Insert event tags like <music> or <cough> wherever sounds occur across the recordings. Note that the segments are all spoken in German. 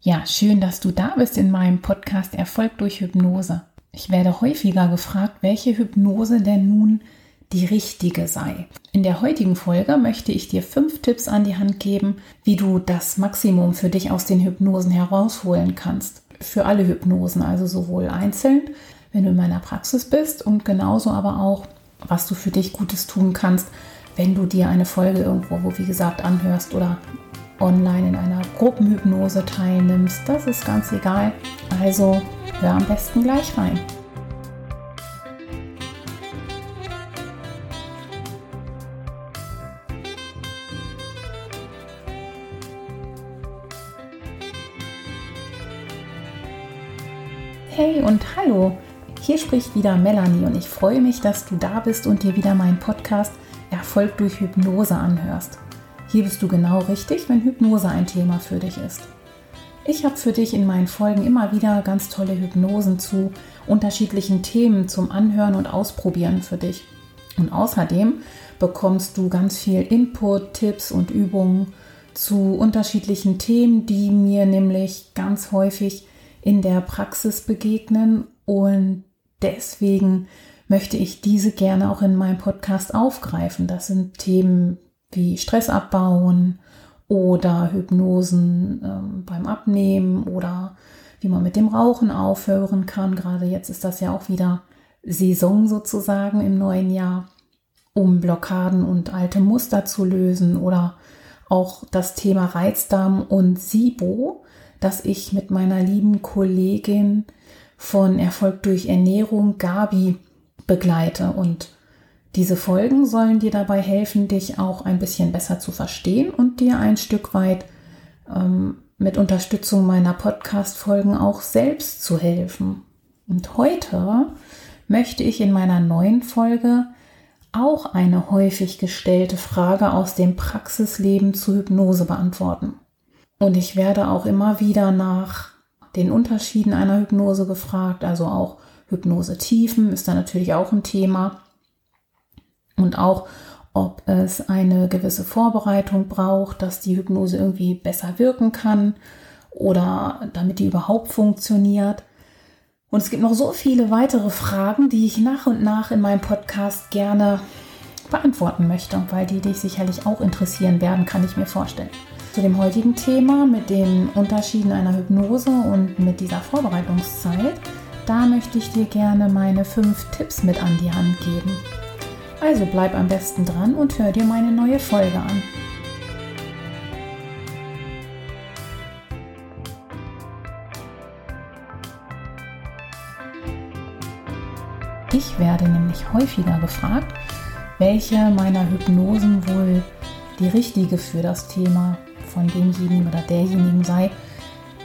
Ja, schön, dass du da bist in meinem Podcast Erfolg durch Hypnose. Ich werde häufiger gefragt, welche Hypnose denn nun die richtige sei. In der heutigen Folge möchte ich dir fünf Tipps an die Hand geben, wie du das Maximum für dich aus den Hypnosen herausholen kannst. Für alle Hypnosen, also sowohl einzeln, wenn du in meiner Praxis bist und genauso aber auch, was du für dich Gutes tun kannst, wenn du dir eine Folge irgendwo, wo wie gesagt, anhörst oder online in einer Gruppenhypnose teilnimmst. Das ist ganz egal. Also hör am besten gleich rein. Hey und hallo, hier spricht wieder Melanie und ich freue mich, dass du da bist und dir wieder meinen Podcast Erfolg durch Hypnose anhörst. Hier bist du genau richtig, wenn Hypnose ein Thema für dich ist. Ich habe für dich in meinen Folgen immer wieder ganz tolle Hypnosen zu unterschiedlichen Themen zum Anhören und Ausprobieren für dich. Und außerdem bekommst du ganz viel Input, Tipps und Übungen zu unterschiedlichen Themen, die mir nämlich ganz häufig in der Praxis begegnen und deswegen möchte ich diese gerne auch in meinem Podcast aufgreifen. Das sind Themen wie Stress abbauen oder Hypnosen ähm, beim Abnehmen oder wie man mit dem Rauchen aufhören kann. Gerade jetzt ist das ja auch wieder Saison sozusagen im neuen Jahr, um Blockaden und alte Muster zu lösen oder auch das Thema Reizdarm und SIBO dass ich mit meiner lieben Kollegin von Erfolg durch Ernährung, Gabi, begleite. Und diese Folgen sollen dir dabei helfen, dich auch ein bisschen besser zu verstehen und dir ein Stück weit ähm, mit Unterstützung meiner Podcast-Folgen auch selbst zu helfen. Und heute möchte ich in meiner neuen Folge auch eine häufig gestellte Frage aus dem Praxisleben zu Hypnose beantworten. Und ich werde auch immer wieder nach den Unterschieden einer Hypnose gefragt, also auch Hypnose-Tiefen ist da natürlich auch ein Thema. Und auch, ob es eine gewisse Vorbereitung braucht, dass die Hypnose irgendwie besser wirken kann oder damit die überhaupt funktioniert. Und es gibt noch so viele weitere Fragen, die ich nach und nach in meinem Podcast gerne beantworten möchte, weil die dich sicherlich auch interessieren werden, kann ich mir vorstellen zu dem heutigen Thema mit den Unterschieden einer Hypnose und mit dieser Vorbereitungszeit, da möchte ich dir gerne meine fünf Tipps mit an die Hand geben. Also bleib am besten dran und hör dir meine neue Folge an. Ich werde nämlich häufiger gefragt, welche meiner Hypnosen wohl die richtige für das Thema von demjenigen oder derjenigen sei,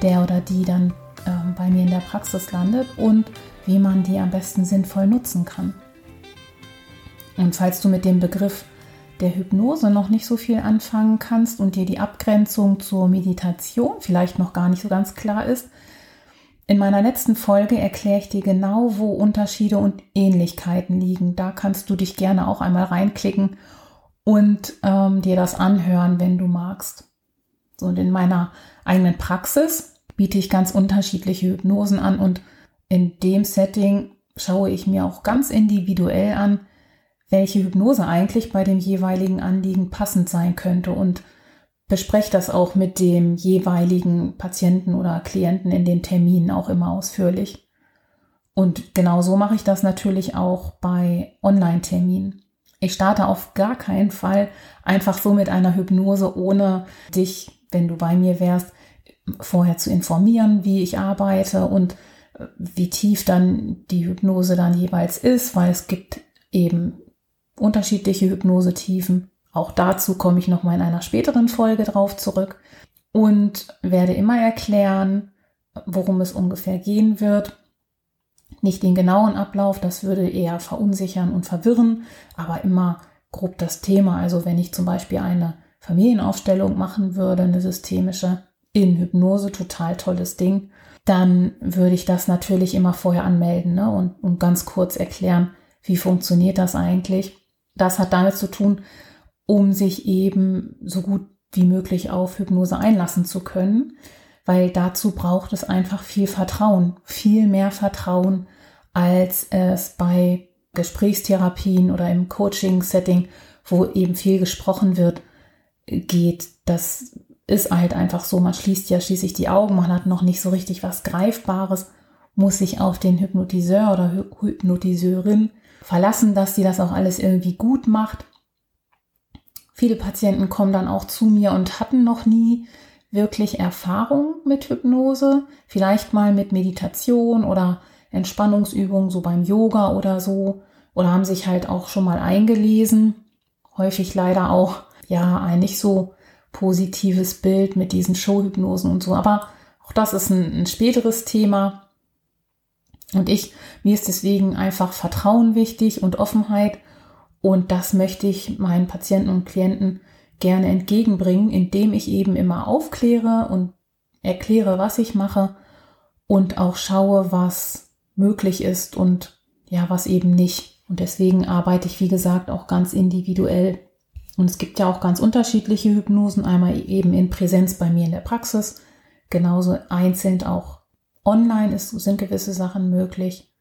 der oder die dann äh, bei mir in der Praxis landet und wie man die am besten sinnvoll nutzen kann. Und falls du mit dem Begriff der Hypnose noch nicht so viel anfangen kannst und dir die Abgrenzung zur Meditation vielleicht noch gar nicht so ganz klar ist, in meiner letzten Folge erkläre ich dir genau, wo Unterschiede und Ähnlichkeiten liegen. Da kannst du dich gerne auch einmal reinklicken und ähm, dir das anhören, wenn du magst. So, und in meiner eigenen Praxis biete ich ganz unterschiedliche Hypnosen an und in dem Setting schaue ich mir auch ganz individuell an, welche Hypnose eigentlich bei dem jeweiligen Anliegen passend sein könnte und bespreche das auch mit dem jeweiligen Patienten oder Klienten in den Terminen auch immer ausführlich. Und genau so mache ich das natürlich auch bei Online-Terminen. Ich starte auf gar keinen Fall einfach so mit einer Hypnose, ohne dich wenn du bei mir wärst, vorher zu informieren, wie ich arbeite und äh, wie tief dann die Hypnose dann jeweils ist, weil es gibt eben unterschiedliche Hypnosetiefen. Auch dazu komme ich noch mal in einer späteren Folge drauf zurück und werde immer erklären, worum es ungefähr gehen wird. Nicht den genauen Ablauf, das würde eher verunsichern und verwirren, aber immer grob das Thema. Also wenn ich zum Beispiel eine Familienaufstellung machen würde, eine systemische in Hypnose, total tolles Ding, dann würde ich das natürlich immer vorher anmelden ne? und, und ganz kurz erklären, wie funktioniert das eigentlich. Das hat damit zu tun, um sich eben so gut wie möglich auf Hypnose einlassen zu können. weil dazu braucht es einfach viel Vertrauen, viel mehr Vertrauen, als es bei Gesprächstherapien oder im Coaching-Setting, wo eben viel gesprochen wird, geht. Das ist halt einfach so. Man schließt ja schließlich die Augen, man hat noch nicht so richtig was Greifbares, muss sich auf den Hypnotiseur oder Hypnotiseurin verlassen, dass sie das auch alles irgendwie gut macht. Viele Patienten kommen dann auch zu mir und hatten noch nie wirklich Erfahrung mit Hypnose, vielleicht mal mit Meditation oder Entspannungsübungen, so beim Yoga oder so, oder haben sich halt auch schon mal eingelesen. Häufig leider auch, ja, ein nicht so positives Bild mit diesen Showhypnosen und so. Aber auch das ist ein, ein späteres Thema. Und ich, mir ist deswegen einfach Vertrauen wichtig und Offenheit. Und das möchte ich meinen Patienten und Klienten gerne entgegenbringen, indem ich eben immer aufkläre und erkläre, was ich mache und auch schaue, was möglich ist und ja, was eben nicht. Und deswegen arbeite ich, wie gesagt, auch ganz individuell. Und es gibt ja auch ganz unterschiedliche Hypnosen, einmal eben in Präsenz bei mir in der Praxis, genauso einzeln auch online ist, sind gewisse Sachen möglich.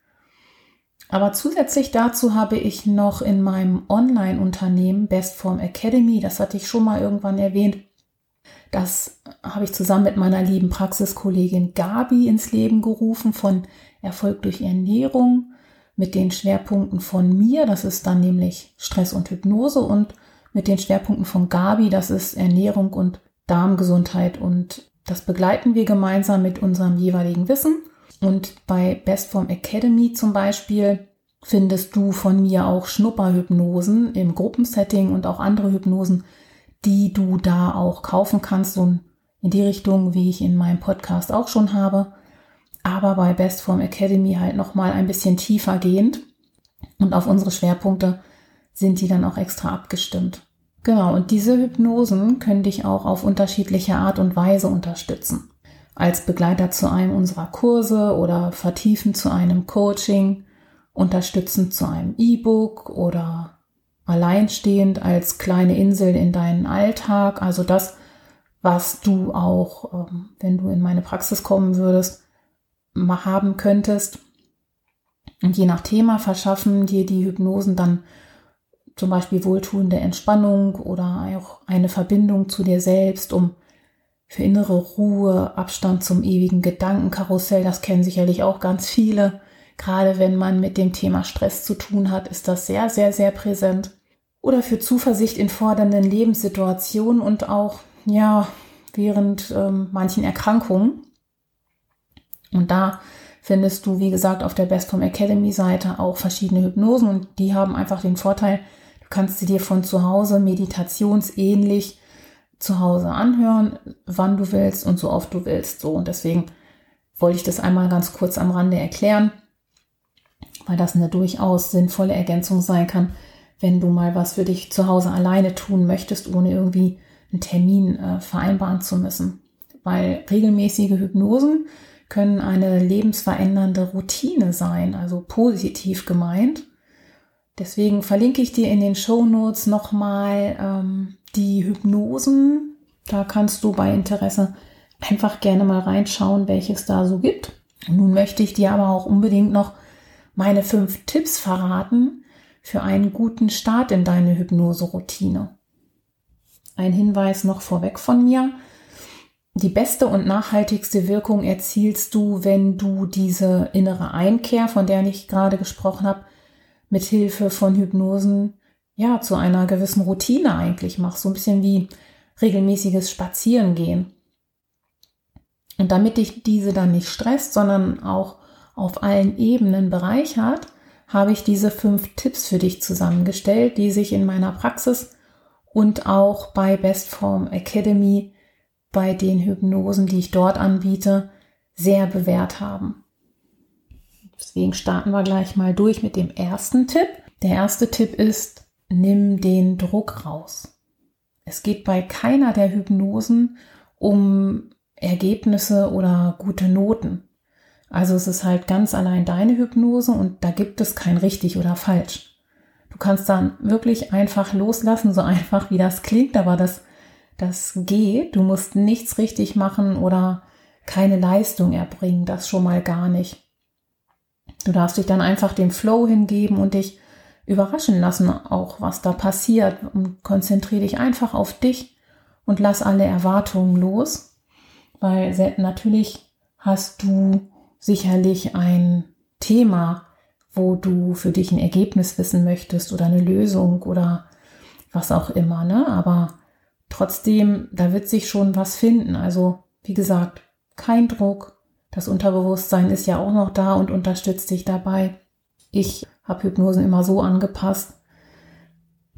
Aber zusätzlich dazu habe ich noch in meinem Online-Unternehmen Bestform Academy, das hatte ich schon mal irgendwann erwähnt, das habe ich zusammen mit meiner lieben Praxiskollegin Gabi ins Leben gerufen von Erfolg durch Ernährung mit den Schwerpunkten von mir, das ist dann nämlich Stress und Hypnose und mit den Schwerpunkten von Gabi, das ist Ernährung und Darmgesundheit und das begleiten wir gemeinsam mit unserem jeweiligen Wissen. Und bei Bestform Academy zum Beispiel findest du von mir auch Schnupperhypnosen im Gruppensetting und auch andere Hypnosen, die du da auch kaufen kannst, so in die Richtung, wie ich in meinem Podcast auch schon habe aber bei Bestform Academy halt nochmal ein bisschen tiefer gehend. Und auf unsere Schwerpunkte sind die dann auch extra abgestimmt. Genau, und diese Hypnosen können dich auch auf unterschiedliche Art und Weise unterstützen. Als Begleiter zu einem unserer Kurse oder vertiefen zu einem Coaching, unterstützend zu einem E-Book oder alleinstehend als kleine Insel in deinen Alltag. Also das, was du auch, ähm, wenn du in meine Praxis kommen würdest, haben könntest. Und je nach Thema verschaffen dir die Hypnosen dann zum Beispiel wohltuende Entspannung oder auch eine Verbindung zu dir selbst, um für innere Ruhe, Abstand zum ewigen Gedankenkarussell, das kennen sicherlich auch ganz viele. Gerade wenn man mit dem Thema Stress zu tun hat, ist das sehr, sehr, sehr präsent. Oder für Zuversicht in fordernden Lebenssituationen und auch, ja, während ähm, manchen Erkrankungen. Und da findest du, wie gesagt, auf der Best Bestform Academy Seite auch verschiedene Hypnosen und die haben einfach den Vorteil, kannst sie dir von zu Hause meditationsähnlich zu Hause anhören, wann du willst und so oft du willst. So und deswegen wollte ich das einmal ganz kurz am Rande erklären, weil das eine durchaus sinnvolle Ergänzung sein kann, wenn du mal was für dich zu Hause alleine tun möchtest, ohne irgendwie einen Termin äh, vereinbaren zu müssen. Weil regelmäßige Hypnosen können eine lebensverändernde Routine sein, also positiv gemeint. Deswegen verlinke ich dir in den Show Notes nochmal ähm, die Hypnosen. Da kannst du bei Interesse einfach gerne mal reinschauen, welches da so gibt. nun möchte ich dir aber auch unbedingt noch meine fünf Tipps verraten für einen guten Start in deine Hypnose-Routine. Ein Hinweis noch vorweg von mir die beste und nachhaltigste Wirkung erzielst du, wenn du diese innere Einkehr, von der ich gerade gesprochen habe, mit Hilfe von Hypnosen ja zu einer gewissen Routine eigentlich machst, so ein bisschen wie regelmäßiges Spazierengehen. Und damit dich diese dann nicht stresst, sondern auch auf allen Ebenen bereichert, habe ich diese fünf Tipps für dich zusammengestellt, die sich in meiner Praxis und auch bei Bestform Academy bei den Hypnosen, die ich dort anbiete, sehr bewährt haben. Deswegen starten wir gleich mal durch mit dem ersten Tipp. Der erste Tipp ist, nimm den Druck raus. Es geht bei keiner der Hypnosen um Ergebnisse oder gute Noten. Also es ist halt ganz allein deine Hypnose und da gibt es kein richtig oder falsch. Du kannst dann wirklich einfach loslassen, so <laughs> einfach wie das klingt, aber das das geht. Du musst nichts richtig machen oder keine Leistung erbringen, das schon mal gar nicht. Du darfst dich dann einfach dem Flow hingeben und dich überraschen lassen, auch was da passiert. Und konzentriere dich einfach auf dich und lass alle Erwartungen los, weil natürlich hast du sicherlich ein Thema, wo du für dich ein Ergebnis wissen möchtest oder eine Lösung oder was auch immer, ne? Aber trotzdem, da wird sich schon was finden. Also, wie gesagt, kein Druck. Das Unterbewusstsein ist ja auch noch da und unterstützt dich dabei. Ich habe Hypnosen immer so angepasst,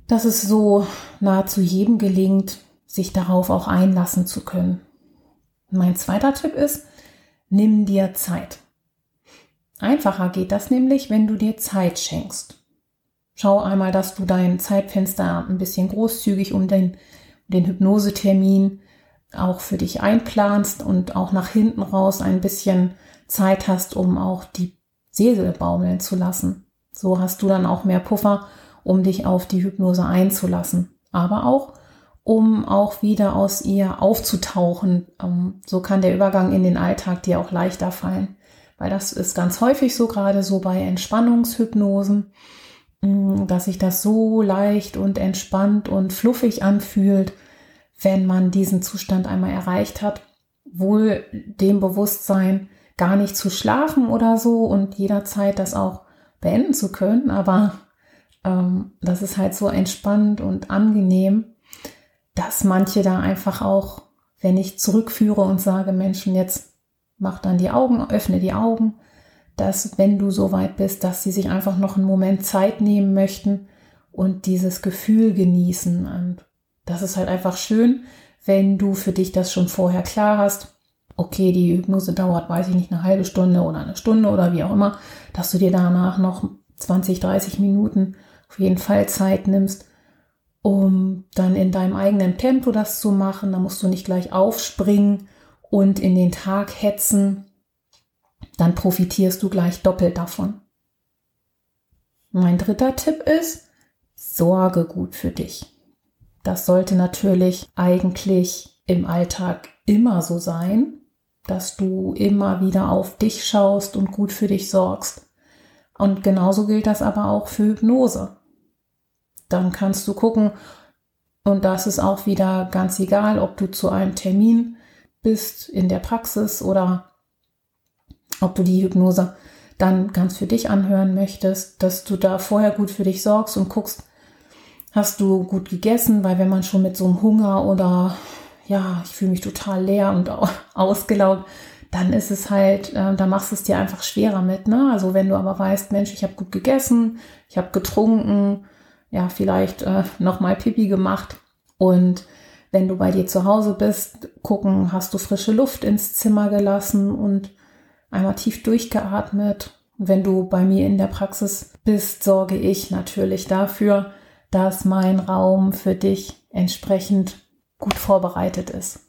dass es so nahezu jedem gelingt, sich darauf auch einlassen zu können. Mein zweiter Tipp ist, nimm dir Zeit. Einfacher geht das nämlich, wenn du dir Zeit schenkst. Schau einmal, dass du dein Zeitfenster ein bisschen großzügig um den, den Hypnosetermin auch für dich einplanst und auch nach hinten raus ein bisschen Zeit hast, um auch die Seele baumeln zu lassen. So hast du dann auch mehr Puffer, um dich auf die Hypnose einzulassen. Aber auch, um auch wieder aus ihr aufzutauchen. Ähm, so kann der Übergang in den Alltag dir auch leichter fallen. Weil das ist ganz häufig so, gerade so bei Entspannungshypnosen, mm, dass sich das so leicht und entspannt und fluffig anfühlt, wenn man diesen Zustand einmal erreicht hat. Wohl dem Bewusstsein, gar nicht zu schlafen oder so und jederzeit das auch beenden zu können, aber ähm, das ist halt so entspannt und angenehm, dass manche da einfach auch, wenn ich zurückführe und sage, Menschen, jetzt mach dann die Augen, öffne die Augen, dass wenn du so weit bist, dass sie sich einfach noch einen Moment Zeit nehmen möchten und dieses Gefühl genießen. Und das ist halt einfach schön, wenn du für dich das schon vorher klar hast. Okay, die Hypnose dauert, weiß ich nicht, eine halbe Stunde oder eine Stunde oder wie auch immer, dass du dir danach noch 20, 30 Minuten auf jeden Fall Zeit nimmst, um dann in deinem eigenen Tempo das zu machen. Da musst du nicht gleich aufspringen und in den Tag hetzen, dann profitierst du gleich doppelt davon. Mein dritter Tipp ist, sorge gut für dich. Das sollte natürlich eigentlich im Alltag immer so sein, dass du immer wieder auf dich schaust und gut für dich sorgst. Und genauso gilt das aber auch für Hypnose. Dann kannst du gucken, und das ist auch wieder ganz egal, ob du zu einem Termin bist in der Praxis oder ob du die Hypnose dann ganz für dich anhören möchtest, dass du da vorher gut für dich sorgst und guckst, hast du gut gegessen, weil wenn man schon mit so einem Hunger oder ja, ich fühle mich total leer und <laughs> ausgelaugt, dann ist es halt, äh, da machst du es dir einfach schwerer mit. Ne? Also wenn du aber weißt, Mensch, ich habe gut gegessen, ich habe getrunken, ja, vielleicht äh, nochmal Pipi gemacht und wenn du bei dir zu Hause bist, gucken, hast du frische Luft ins Zimmer gelassen und einmal tief durchgeatmet. Wenn du bei mir in der Praxis bist, sorge ich natürlich dafür, dass mein Raum für dich entsprechend gut vorbereitet ist.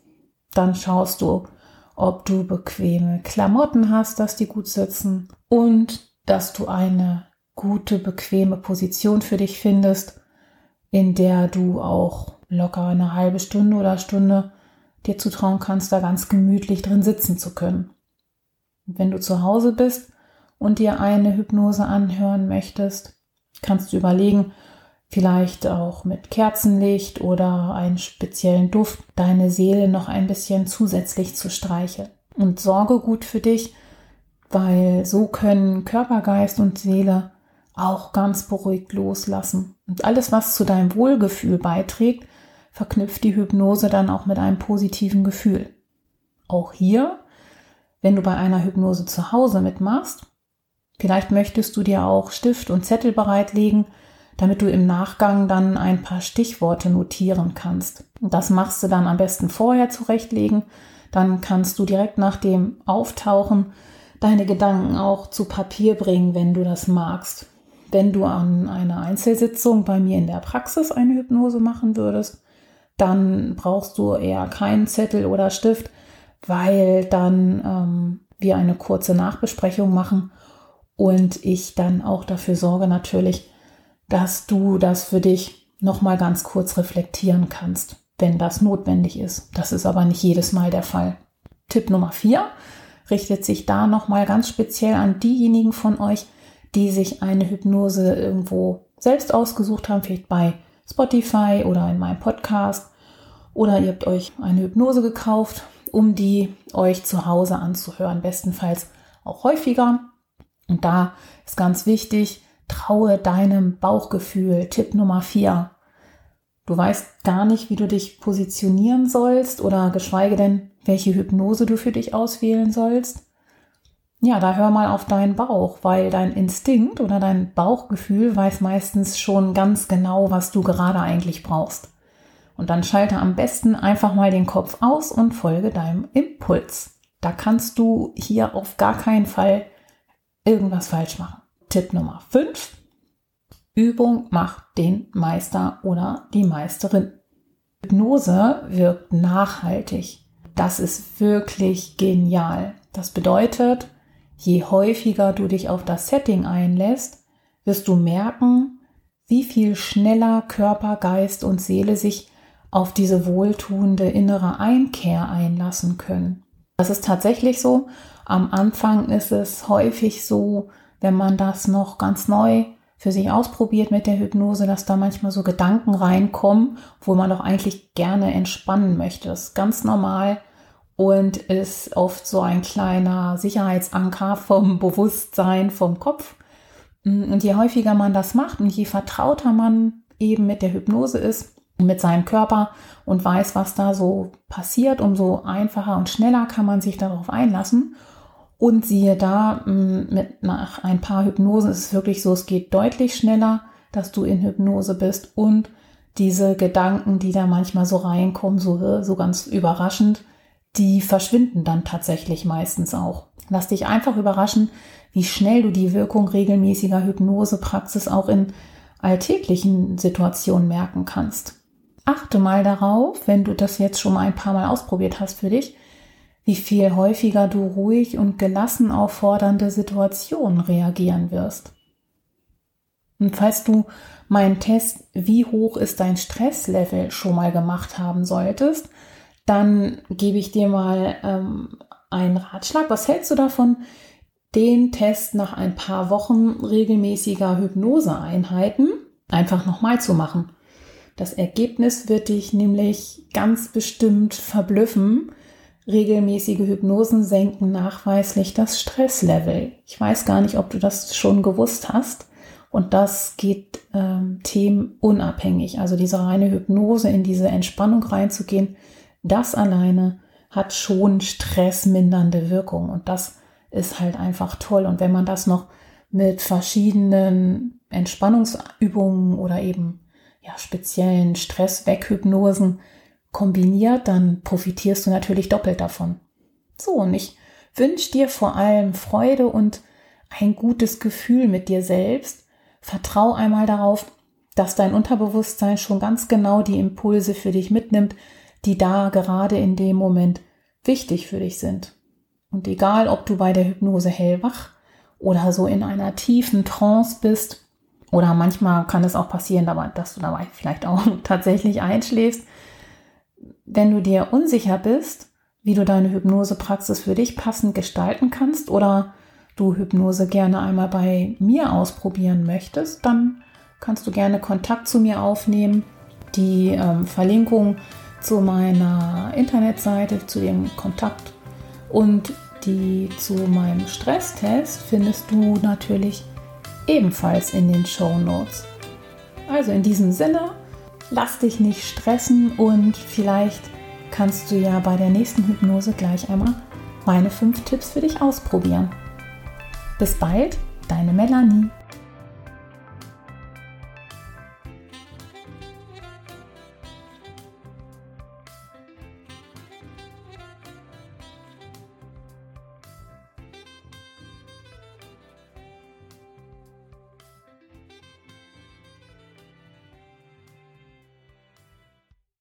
Dann schaust du, ob du bequeme Klamotten hast, dass die gut sitzen und dass du eine gute, bequeme Position für dich findest, in der du auch locker eine halbe Stunde oder Stunde dir zutrauen kannst, da ganz gemütlich drin sitzen zu können. Und wenn du zu Hause bist und dir eine Hypnose anhören möchtest, kannst du überlegen, vielleicht auch mit Kerzenlicht oder einen speziellen Duft deine Seele noch ein bisschen zusätzlich zu streicheln. Und sorge gut für dich, weil so können Körper, Geist und Seele auch ganz beruhigt loslassen. Und alles, was zu deinem Wohlgefühl beiträgt, verknüpft die Hypnose dann auch mit einem positiven Gefühl. Auch hier, wenn du bei einer Hypnose zu Hause mitmachst, vielleicht möchtest du dir auch Stift und Zettel bereitlegen, damit du im Nachgang dann ein paar Stichworte notieren kannst. Das machst du dann am besten vorher zurechtlegen. Dann kannst du direkt nach dem Auftauchen deine Gedanken auch zu Papier bringen, wenn du das magst. Wenn du an einer Einzelsitzung bei mir in der Praxis eine Hypnose machen würdest, dann brauchst du eher keinen Zettel oder Stift, weil dann ähm, wir eine kurze Nachbesprechung machen und ich dann auch dafür sorge natürlich, dass du das für dich nochmal ganz kurz reflektieren kannst, wenn das notwendig ist. Das ist aber nicht jedes Mal der Fall. Tipp Nummer 4 richtet sich da nochmal ganz speziell an diejenigen von euch, die sich eine Hypnose irgendwo selbst ausgesucht haben, vielleicht bei Spotify oder in meinem Podcast. Oder ihr habt euch eine Hypnose gekauft, um die euch zu Hause anzuhören, bestenfalls auch häufiger. Und da ist ganz wichtig, traue deinem Bauchgefühl. Tipp Nummer 4. Du weißt gar nicht, wie du dich positionieren sollst oder geschweige denn, welche Hypnose du für dich auswählen sollst. Ja, da hör mal auf deinen Bauch, weil dein Instinkt oder dein Bauchgefühl weiß meistens schon ganz genau, was du gerade eigentlich brauchst. Und dann schalte am besten einfach mal den Kopf aus und folge deinem Impuls. Da kannst du hier auf gar keinen Fall irgendwas falsch machen. Tipp Nummer 5. Übung macht den Meister oder die Meisterin. Hypnose wirkt nachhaltig. Das ist wirklich genial. Das bedeutet, je häufiger du dich auf das Setting einlässt, wirst du merken, wie viel schneller Körper, Geist und Seele sich auf diese wohltuende innere Einkehr einlassen können. Das ist tatsächlich so. Am Anfang ist es häufig so, wenn man das noch ganz neu für sich ausprobiert mit der Hypnose, dass da manchmal so Gedanken reinkommen, wo man doch eigentlich gerne entspannen möchte. Das ist ganz normal und ist oft so ein kleiner Sicherheitsanker <laughs> vom Bewusstsein, vom Kopf. Und je häufiger man das macht und je vertrauter man eben mit der Hypnose ist, mit seinem Körper und weiß, was da so passiert, umso einfacher und schneller kann man sich darauf einlassen. Und siehe da, mm, mit nach ein paar Hypnosen ist es wirklich so, es geht deutlich schneller, dass du in Hypnose bist und diese Gedanken, die da manchmal so reinkommen, so, so ganz überraschend, die verschwinden dann tatsächlich meistens auch. Lass dich einfach überraschen, wie schnell du die Wirkung regelmäßiger Hypnosepraxis auch in alltäglichen Situationen merken kannst. Achte mal darauf, wenn du das jetzt schon mal ein paar Mal ausprobiert hast für dich, wie viel häufiger du ruhig und gelassen auf fordernde Situationen reagieren wirst. Und falls du meinen Test, wie hoch ist dein Stresslevel, schon mal gemacht haben solltest, dann gebe ich dir mal ähm, einen Ratschlag. Was hältst du davon, den Test nach ein paar Wochen regelmäßiger Hypnoseeinheiten einfach nochmal zu machen? Das Ergebnis wird dich nämlich ganz bestimmt verblüffen, Regelmäßige Hypnosen senken nachweislich das Stresslevel. Ich weiß gar nicht, ob du das schon gewusst hast. Und das geht ähm, themenunabhängig. Also diese reine Hypnose, in diese Entspannung reinzugehen, das alleine hat schon stressmindernde Wirkung. Und das ist halt einfach toll. Und wenn man das noch mit verschiedenen Entspannungsübungen oder eben ja, speziellen Stressweghypnosen kombiniert, dann profitierst du natürlich doppelt davon. So, und ich wünsche dir vor allem Freude und ein gutes Gefühl mit dir selbst. Vertrau einmal darauf, dass dein Unterbewusstsein schon ganz genau die Impulse für dich mitnimmt, die da gerade in dem Moment wichtig für dich sind. Und egal, ob du bei der Hypnose hellwach oder so in einer tiefen Trance bist, oder manchmal kann es auch passieren, dass du dabei vielleicht auch <laughs> tatsächlich einschläfst, wenn du dir unsicher bist, wie du deine Hypnosepraxis für dich passend gestalten kannst oder du Hypnose gerne einmal bei mir ausprobieren möchtest, dann kannst du gerne Kontakt zu mir aufnehmen. Die ähm, Verlinkung zu meiner Internetseite, zu dem Kontakt und die zu meinem Stresstest findest du natürlich ebenfalls in den Show Notes. Also in diesem Sinne, lass dich nicht stressen und vielleicht kannst du ja bei der nächsten Hypnose gleich einmal meine fünf Tipps für dich ausprobieren. Bis bald, deine Melanie.